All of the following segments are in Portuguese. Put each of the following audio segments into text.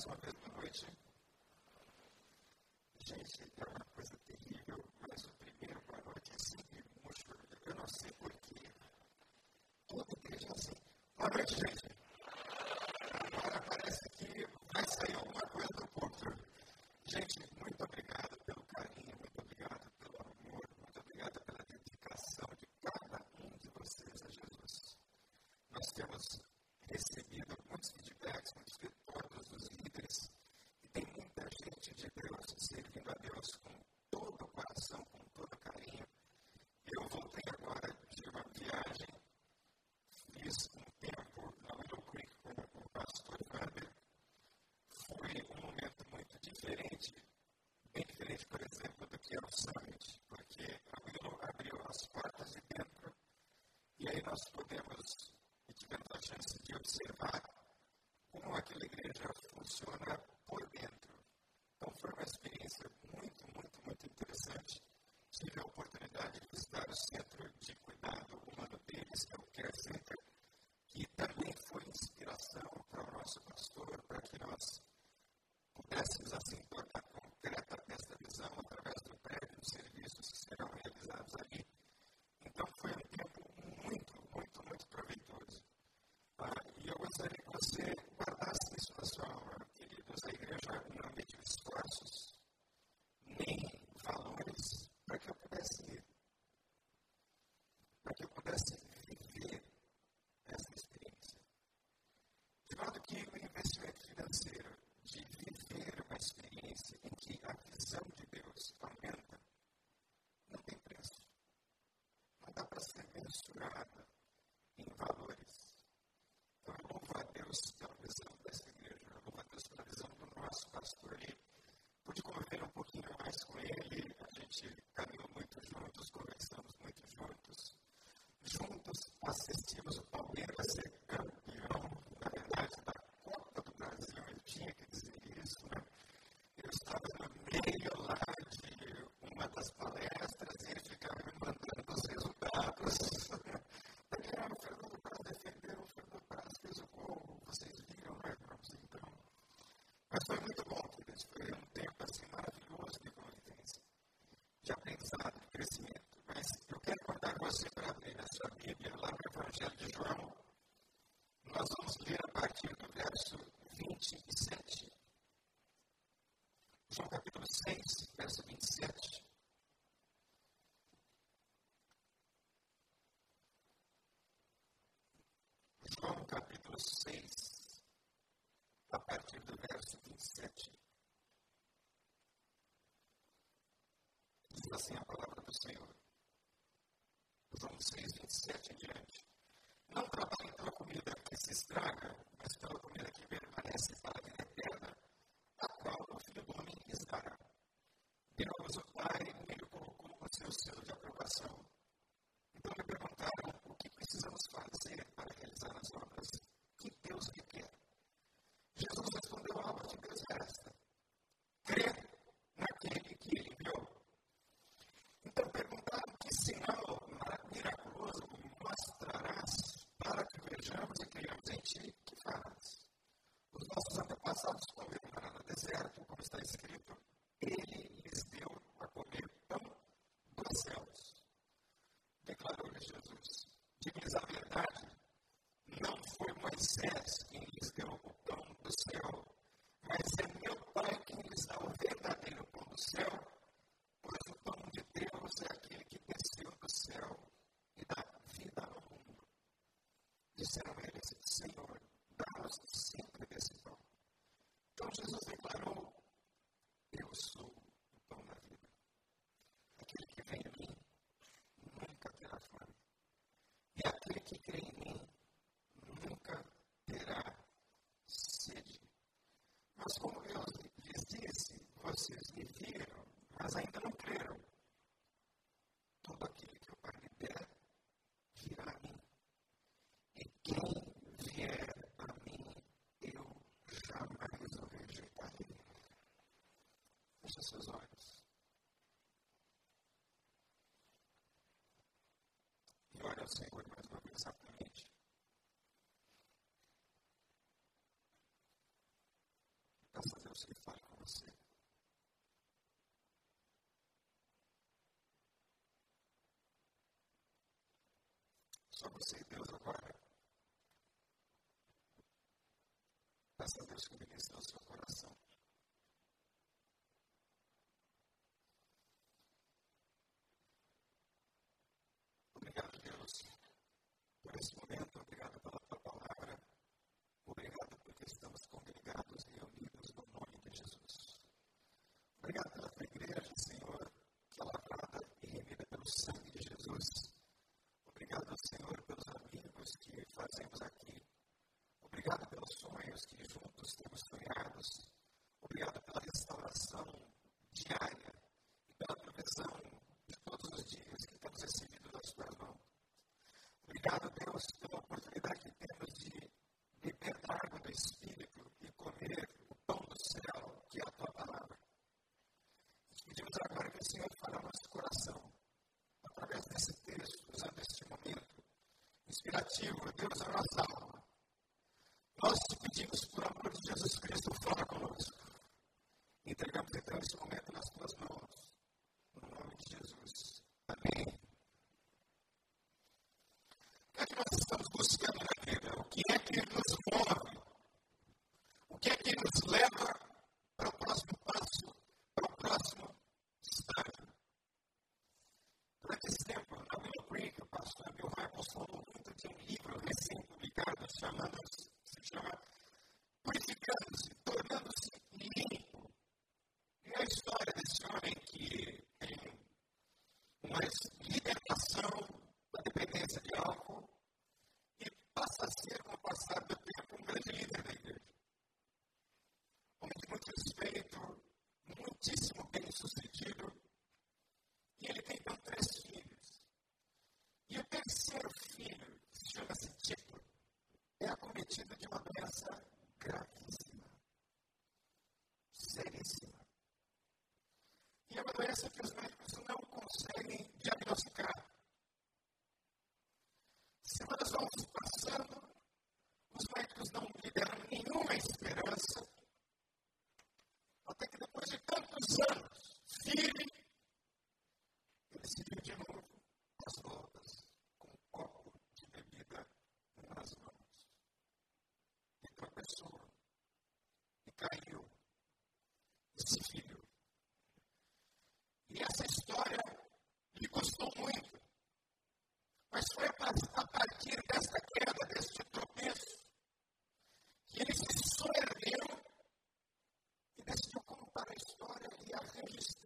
mais uma vez, boa noite. Gente, é uma coisa terrível, mas o primeiro boa noite é sempre murcho. Eu não sei porquê. Toda igreja é assim. Boa noite, gente. Agora parece que vai sair alguma coisa do púlpito. Gente, muito obrigado pelo carinho, muito obrigado pelo amor, muito obrigado pela dedicação de cada um de vocês a Jesus. Nós temos recebido muitos feedbacks, muitos observar como aquela igreja funciona por dentro. Então foi uma experiência muito, muito, muito interessante. Tive a oportunidade de visitar o centro de cuidado humano deles, que é o Care Center, que também foi inspiração para o nosso pastor, para que nós pudéssemos assim tornar concreta esta visão através do prédio, dos serviços que serão realizados ali. Então foi um tempo muito, muito, muito proveitoso. Ah, e eu gostaria que você guardasse isso na sua alma, queridos. A igreja não esforços, nem valores, para que eu pudesse ir, para que eu pudesse viver essa experiência. De modo que o investimento financeiro de viver uma experiência em que a visão de Deus aumenta, não tem preço. Não dá para ser mensurada foi muito bom. Foi um tempo assim maravilhoso de convivência, de aprendizado, de crescimento. Mas eu quero contar com você para abrir a sua Bíblia lá no Evangelho de João. Nós vamos ler a partir do verso 27. João capítulo 6, verso 27. João capítulo 6, a partir do verso 27. Diz assim a palavra do Senhor. João 6, 27 em diante. Não trabalhem pela comida que se estraga, mas pela comida que permanece para a vida eterna, a qual o Filho do Homem lhes dará. Deus, o Pai, nele colocou o seu selo de aprovação. Então me perguntaram o que precisamos fazer para realizar as obras que Deus requer. Jesus respondeu: a obra de Deus é esta: crer naquele que ele enviou. Então perguntaram que sinal miraculoso mostrarás para que vejamos e creiamos em ti que farás. Os nossos antepassados comeram maná no deserto, como está escrito, ele lhes deu a comer pão dos céus. Declarou-lhe Jesus: Diga-lhes a verdade, não foi Moisés quem lhes deu o pão do céu, mas é meu Pai quem lhes dá o verdadeiro pão do céu, pois o pão de Deus é aquele que desceu do céu e dá vida ao mundo. Disseram eles: Senhor, dá-nos sempre desse pão. Então Jesus declarou: Eu sou o pão da vida. Aquele que vem a mim nunca terá fome. E aquele que crê em mim nunca terá sede. Mas como eu lhes disse, vocês me viram, mas ainda não creram. Todo aquele que o Pai me der virá a mim. E quem vier a mim, eu jamais o rejeitarei. Feche seus olhos. eu sei Deus agora. Peça a Deus que ministre o seu coração. fazemos aqui. Obrigado pelos sonhos que juntos temos sonhados. Obrigado pela restauração diária e pela provisão de todos os dias que temos recebido das tuas mãos. Obrigado, Deus, pela oportunidade que inspirativo, Deus é nossa alma. Nós te pedimos, por amor de Jesus Cristo, fala conosco. Entregamos então esse momento nas tuas mãos. No nome de Jesus. Amém. O que é que nós estamos buscando na vida? O que é que nos move? O que é que nos leva Я хочу с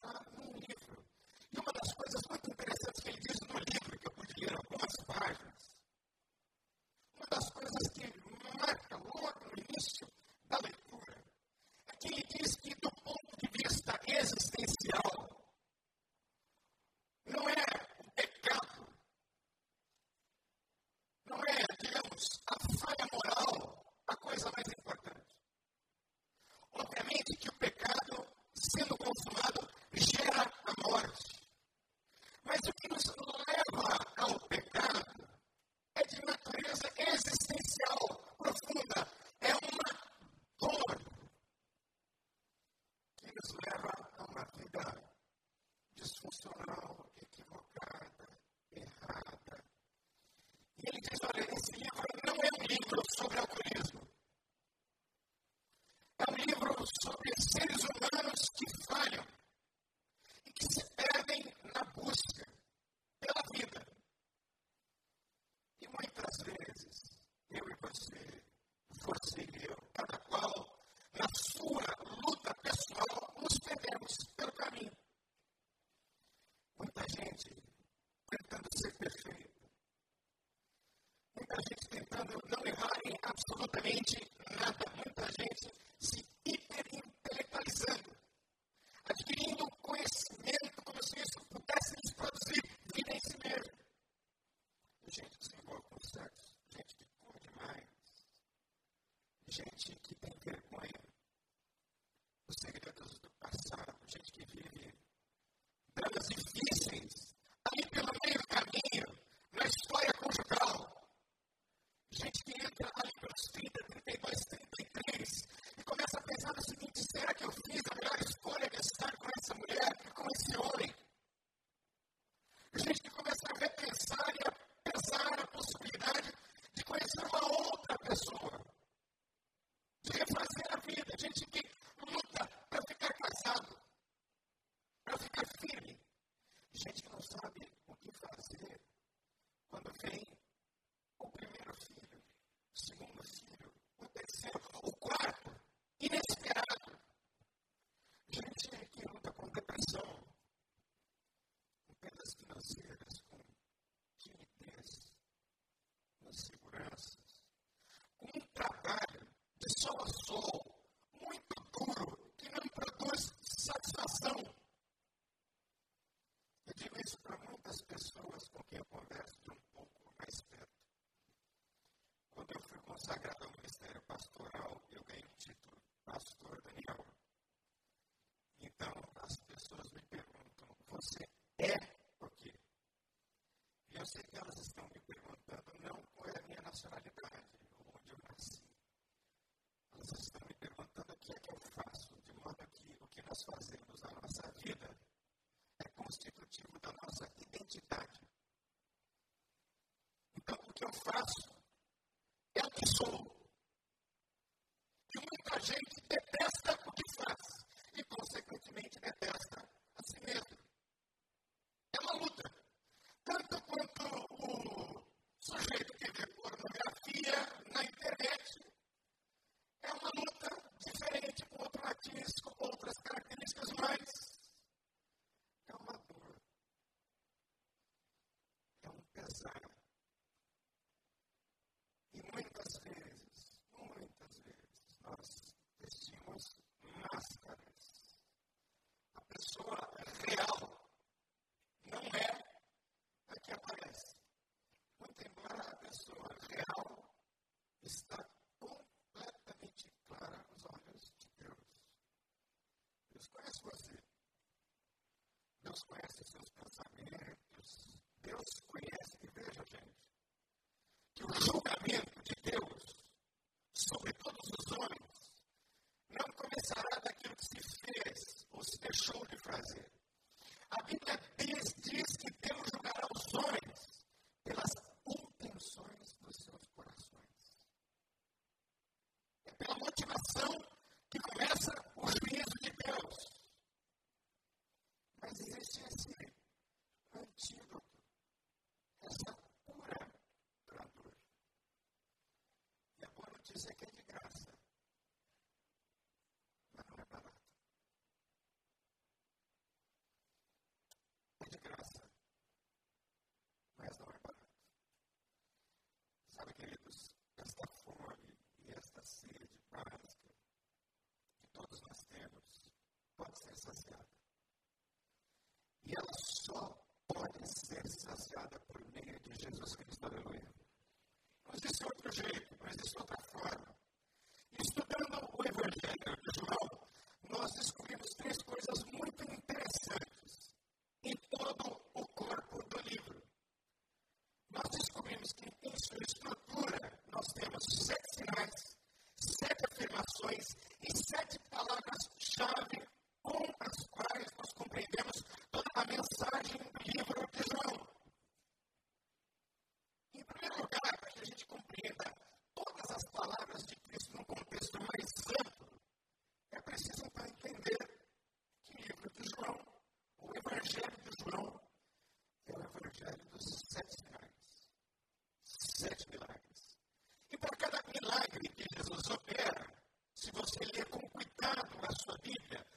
inevitável não errar em absolutamente. sei que elas estão me perguntando não qual é a minha nacionalidade, onde eu nasci. Elas estão me perguntando o que é que eu faço, de modo que o que nós fazemos na nossa vida é constitutivo da nossa identidade. Então, o que eu faço Porque Egypt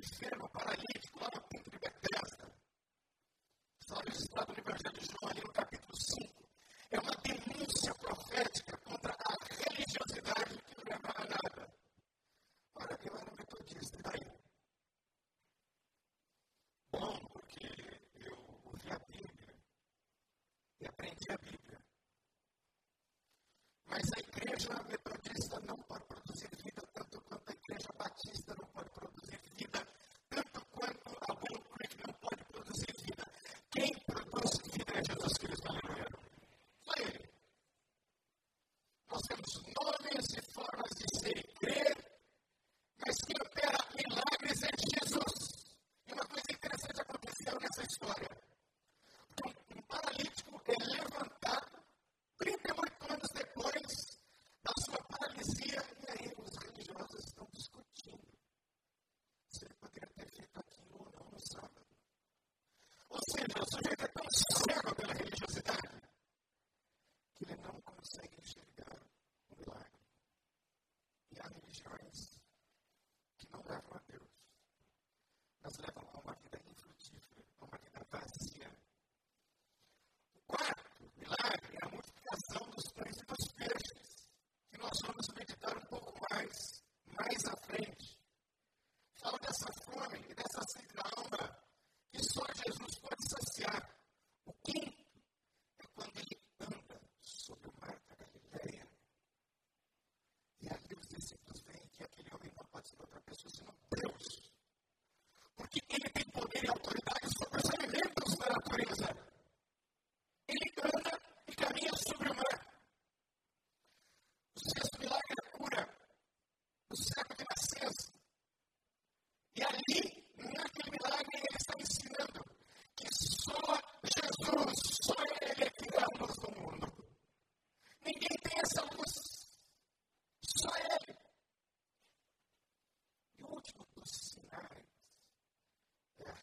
enfermo, paralítico, lá no Pinto de Bethesda. Está no no Evangelho de João, ali no capítulo 5. É uma denúncia profética contra a religiosidade que não leva a nada. Olha, eu era metodista, e daí? Bom, porque eu ouvi a Bíblia e aprendi a Bíblia. Mas a igreja é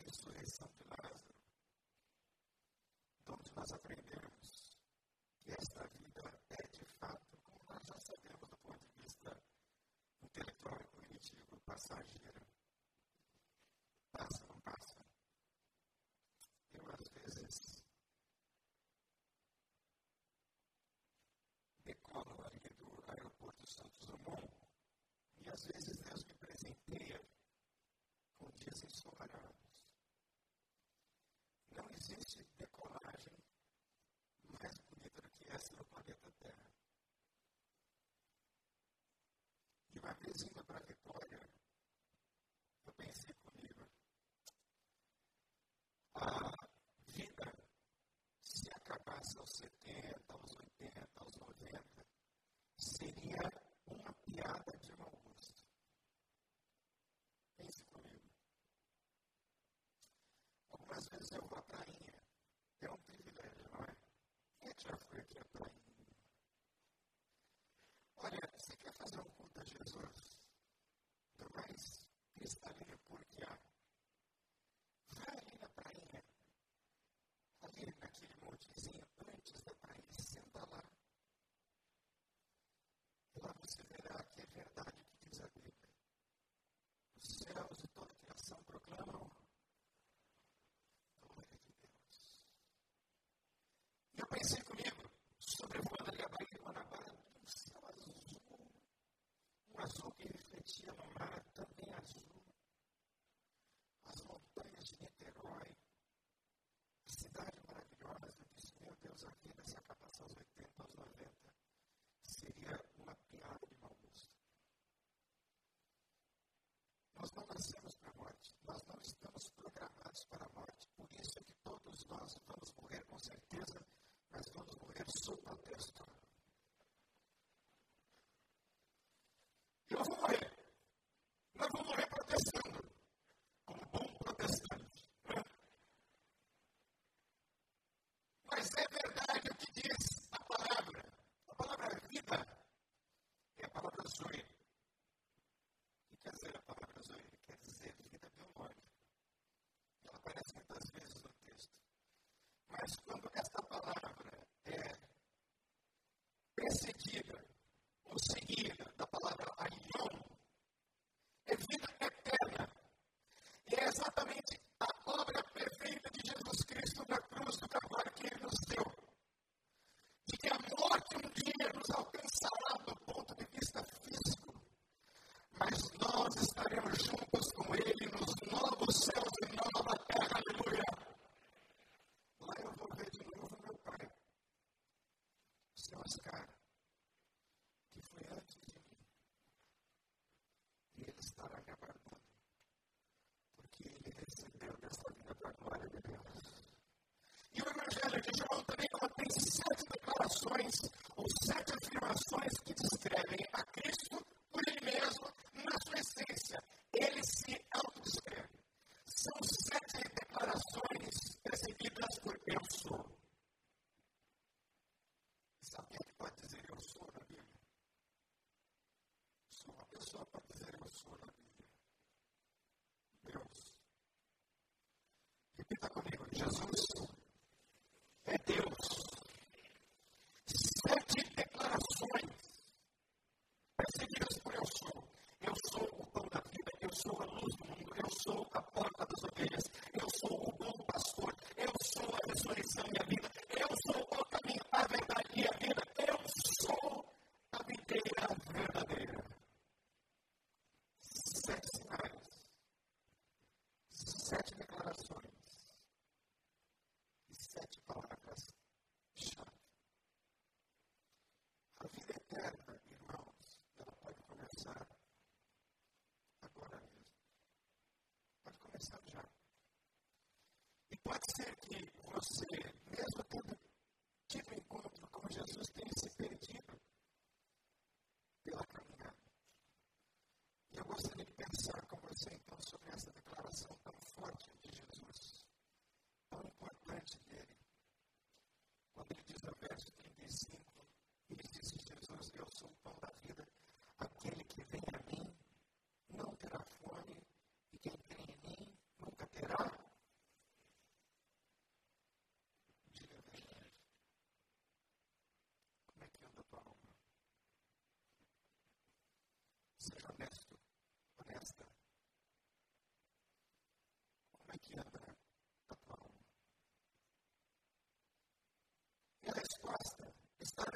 ressurreição de Lázaro, de onde nós aprendemos que esta vida é de fato, como nós já sabemos do ponto de vista intelectual e cognitivo, passageira. seria uma piada de mau gosto. Pense comigo. Algumas vezes eu vou à prainha. É um privilégio, não é? Quem já foi aqui à prainha? Olha, você quer fazer um culto a Jesus? Do mais cristalinha pura Porque ele recebeu dessa vida para a glória de Deus. E o Evangelho de João também contém sete declarações, ou sete afirmações que descrevem a Cristo por ele mesmo, na sua essência. Ele se autodescreve. São sete declarações recebidas por Eu. está comigo. Jesus é Deus. Sete declarações perseguidas por eu sou. Eu sou o pão da vida, eu sou a luz do mundo, eu sou a porta das ovelhas, eu sou o bom pastor, eu sou a ressurreição e a vida, eu sou o caminho, a verdade e a vida, eu sou a vida verdadeira. você, mesmo tendo tido encontro com Jesus, tenha se perdido pela caminhada. E eu gostaria de pensar com você então sobre essa declaração tão forte de Jesus, tão importante dele. Quando ele diz no verso 35, ele disse Jesus, eu sou o pão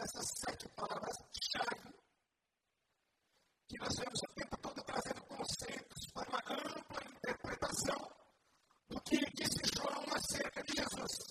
dessas sete palavras-chave que nós vemos o tempo todo trazendo conceitos para uma ampla interpretação do que disse João acerca de Jesus.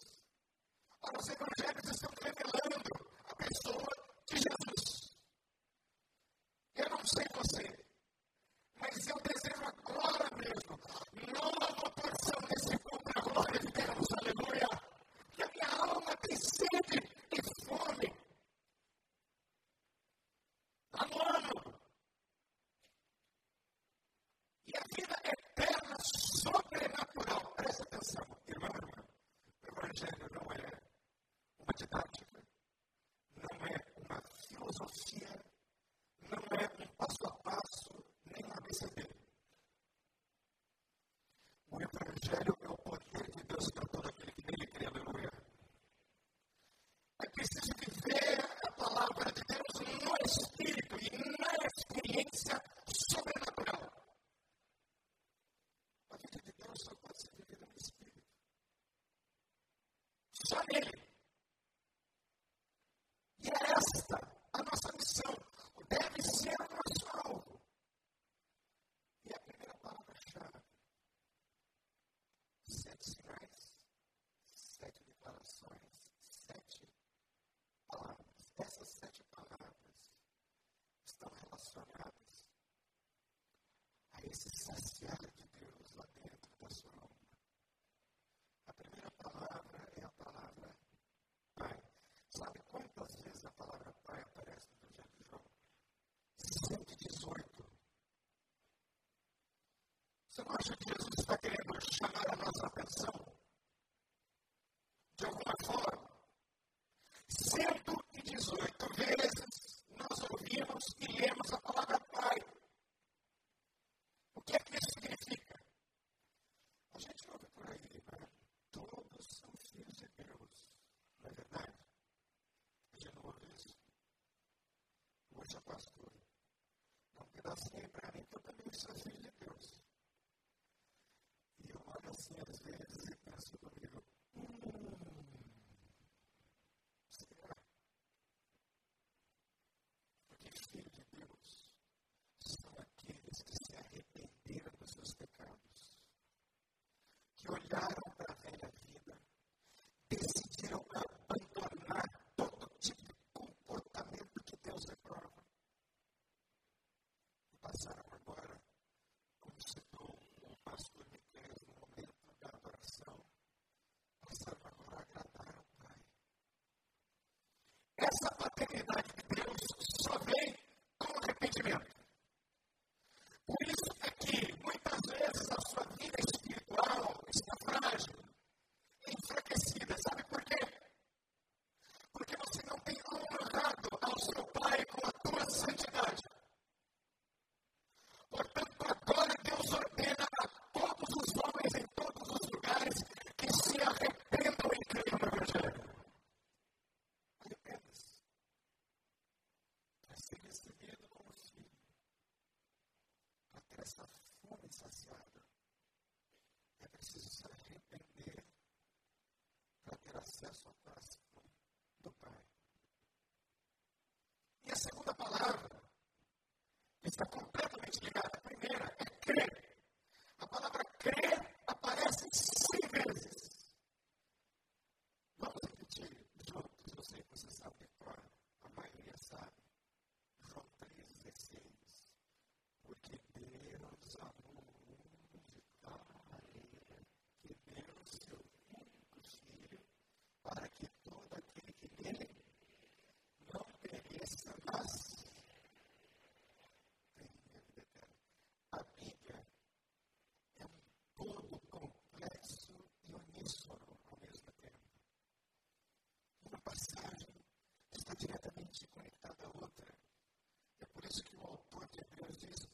this is Washington God. nuestras formas hacia mas tem. É a Bíblia é um todo complexo e uníssono ao mesmo tempo. Uma passagem está diretamente conectada à outra. É por isso que o autor de Hebreus diz.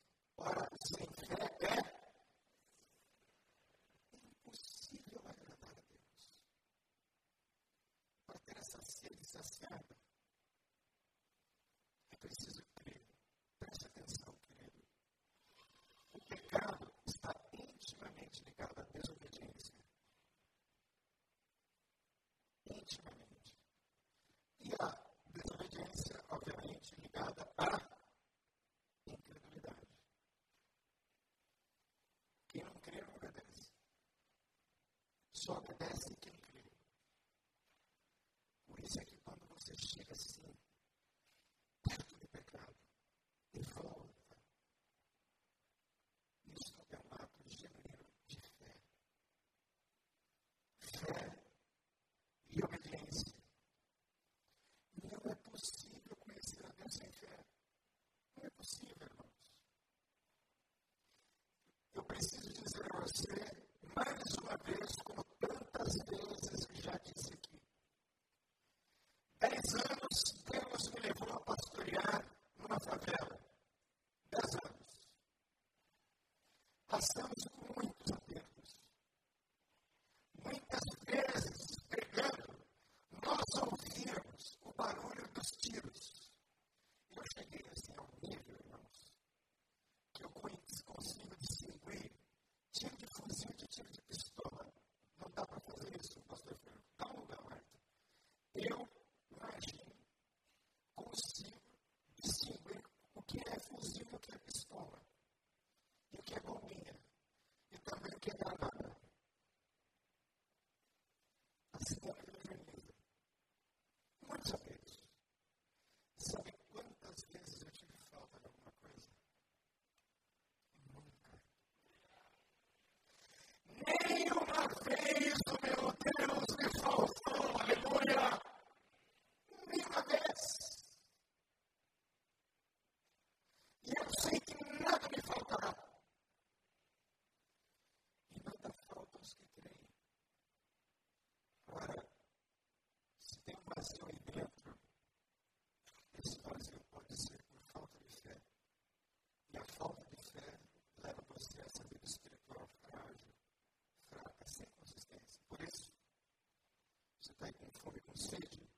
sede.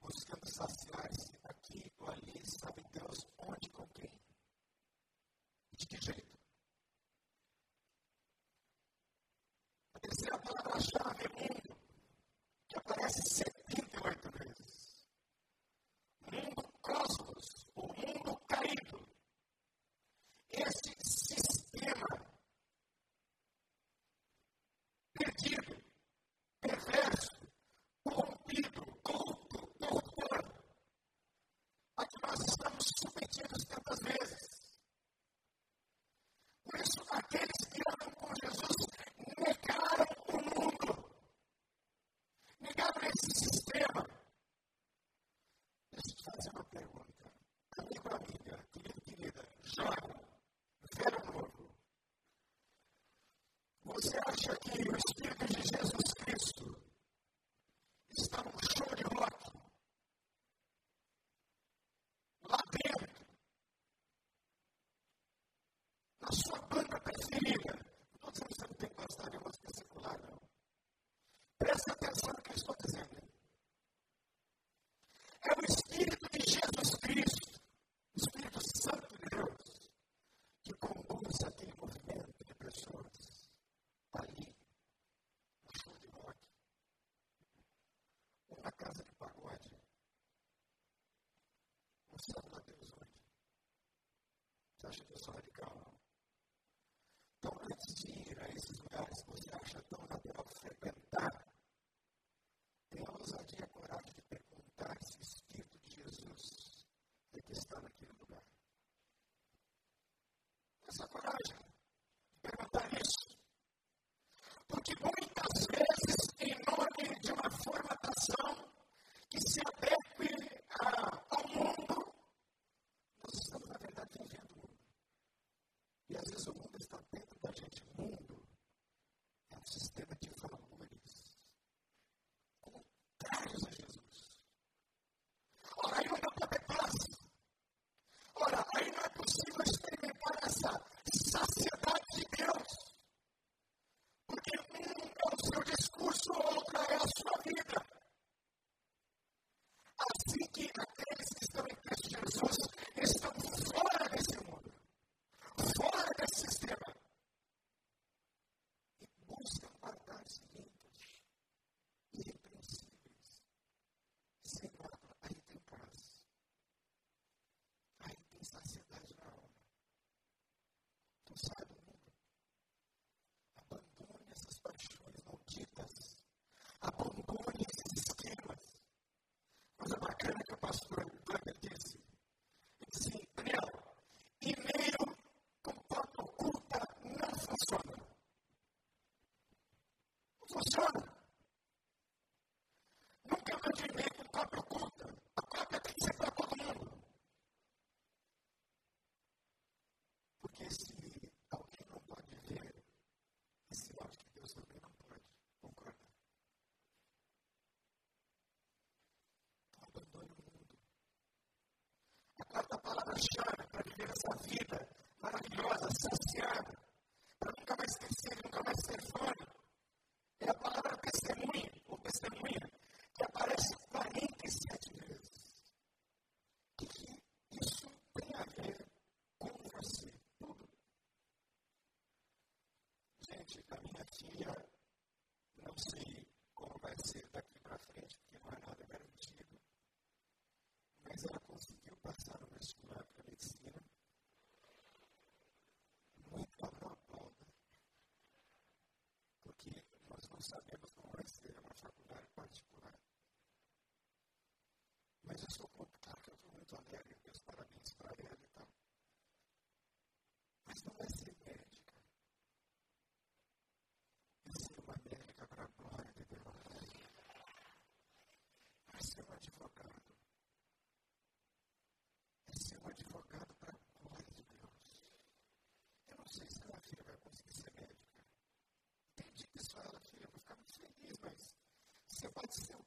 Buscando saciar-se aqui ou ali, sabe Deus onde e com quem. E de que jeito? A terceira palavra-chave é mundo, que aparece 100 should decide So if I still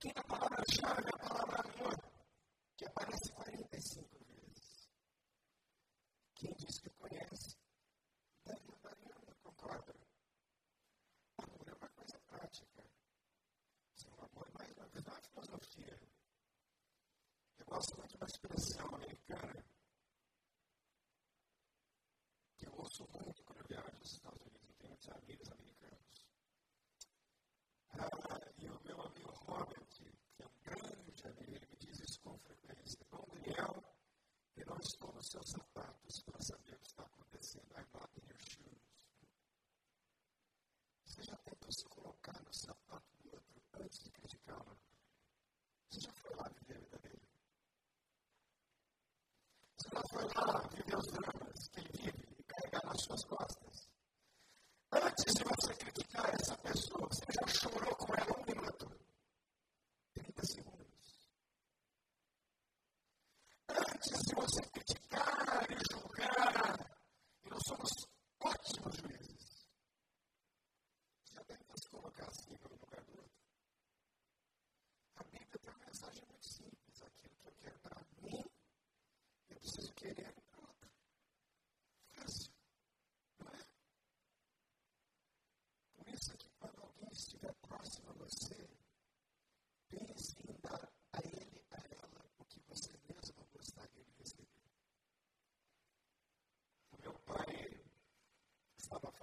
Keep a bottle of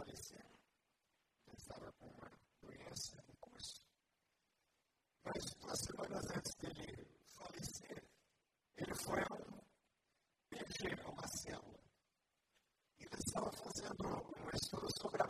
falecendo. Ele estava com uma doença em curso. Mas duas semanas antes dele falecer, ele foi a um PG, a uma célula. E eles estavam fazendo um estudo sobre a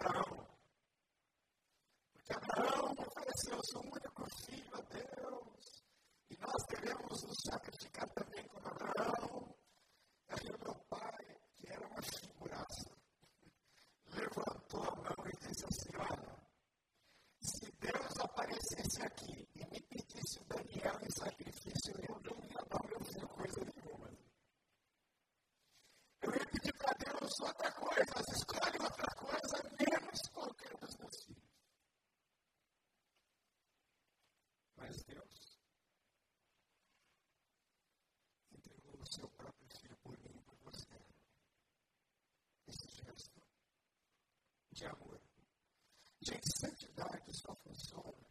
ouço outra coisa, elas escolhem outra coisa, menos qualquer um dos meus filhos. Mas Deus entregou o seu próprio filho por mim e por você. Esse gesto de amor, de santidade, só funciona.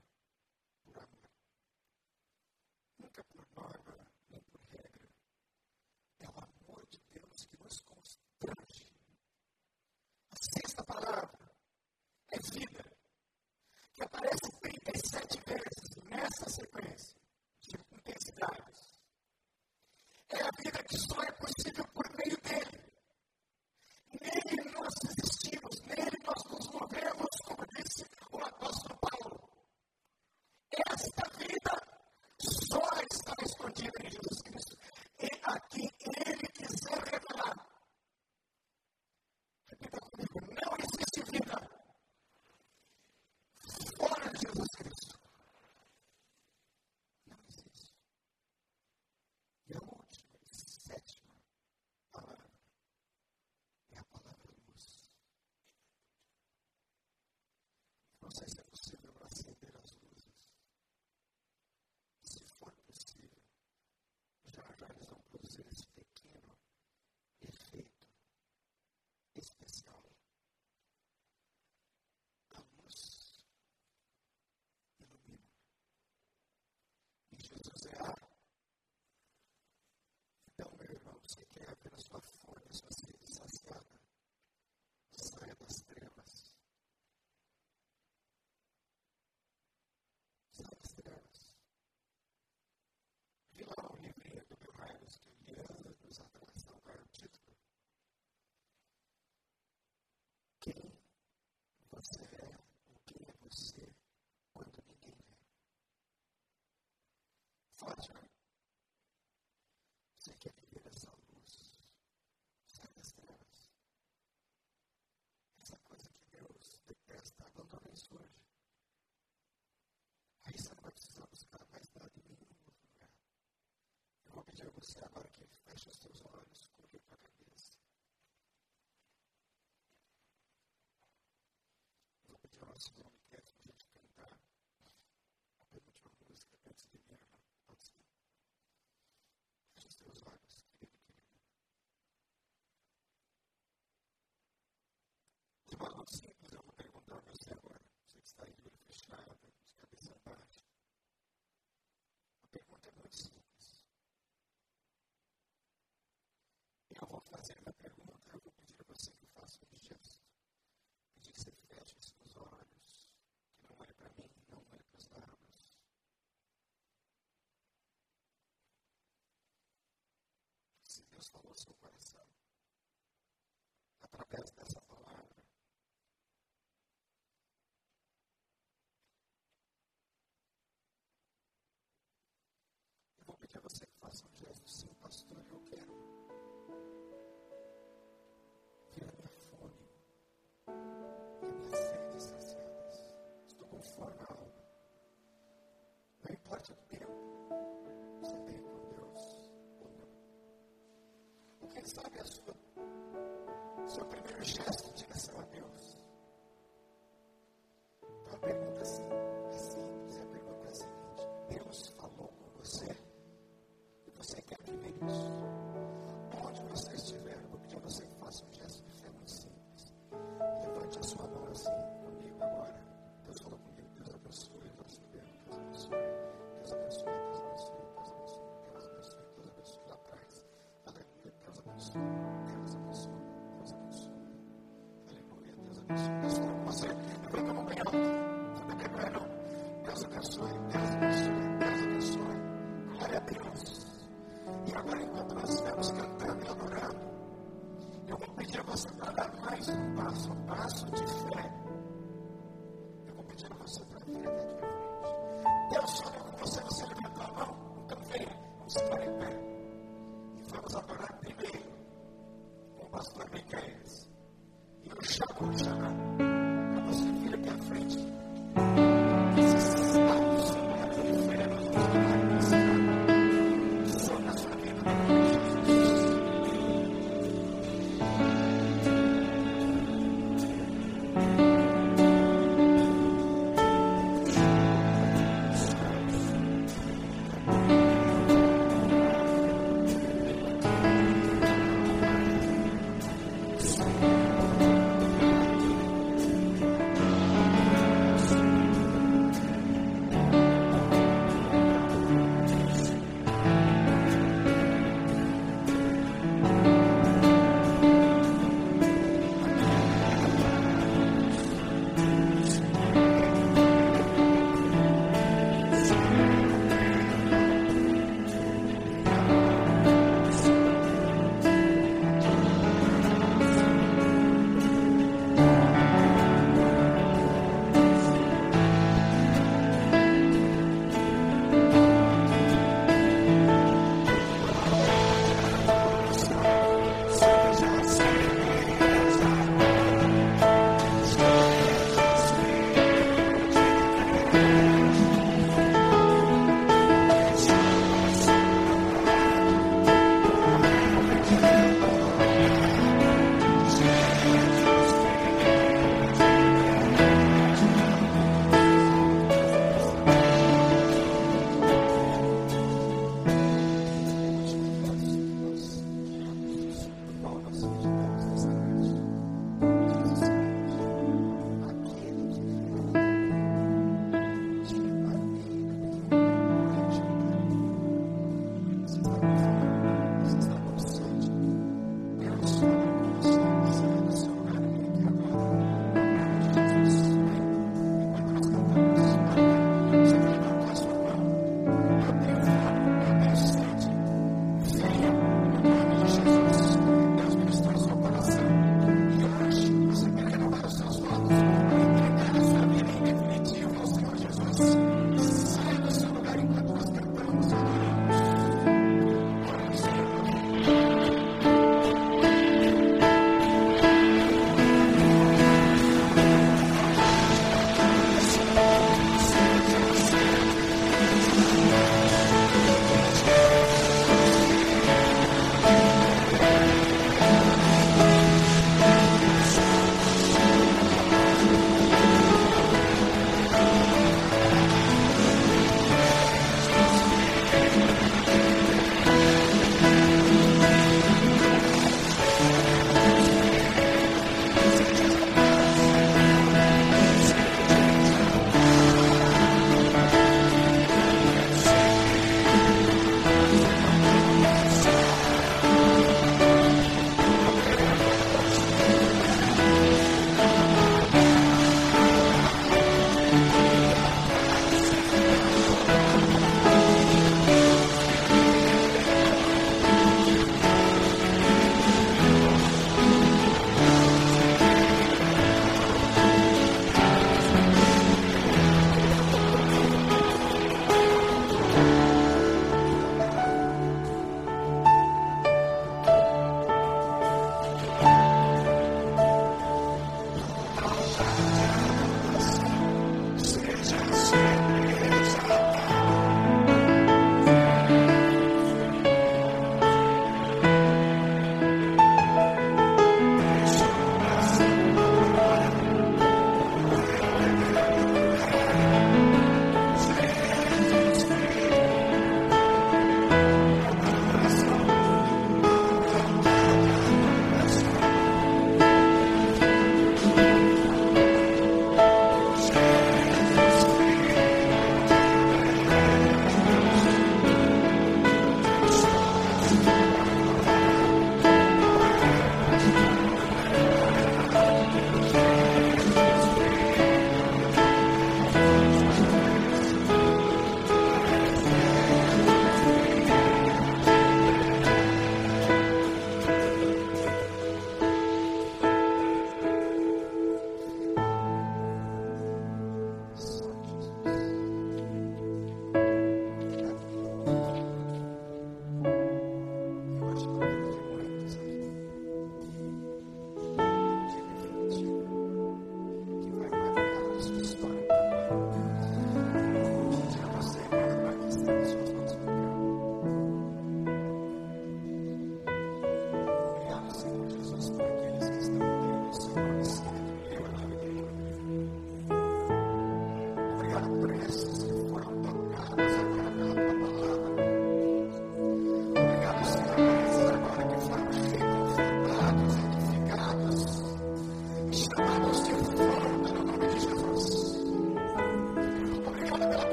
você agora que fecha os seus olhos, curva a cabeça. Vou pedir ao nosso nome. fazer uma pergunta, eu vou pedir a você que faça um gesto. Pedir que você feche os seus olhos, que não olhe para mim, não olhe para os lábios. Se Deus falou seu coração, através dessa palavra, eu vou pedir a você que faça um gesto, seu pastor, eu quero.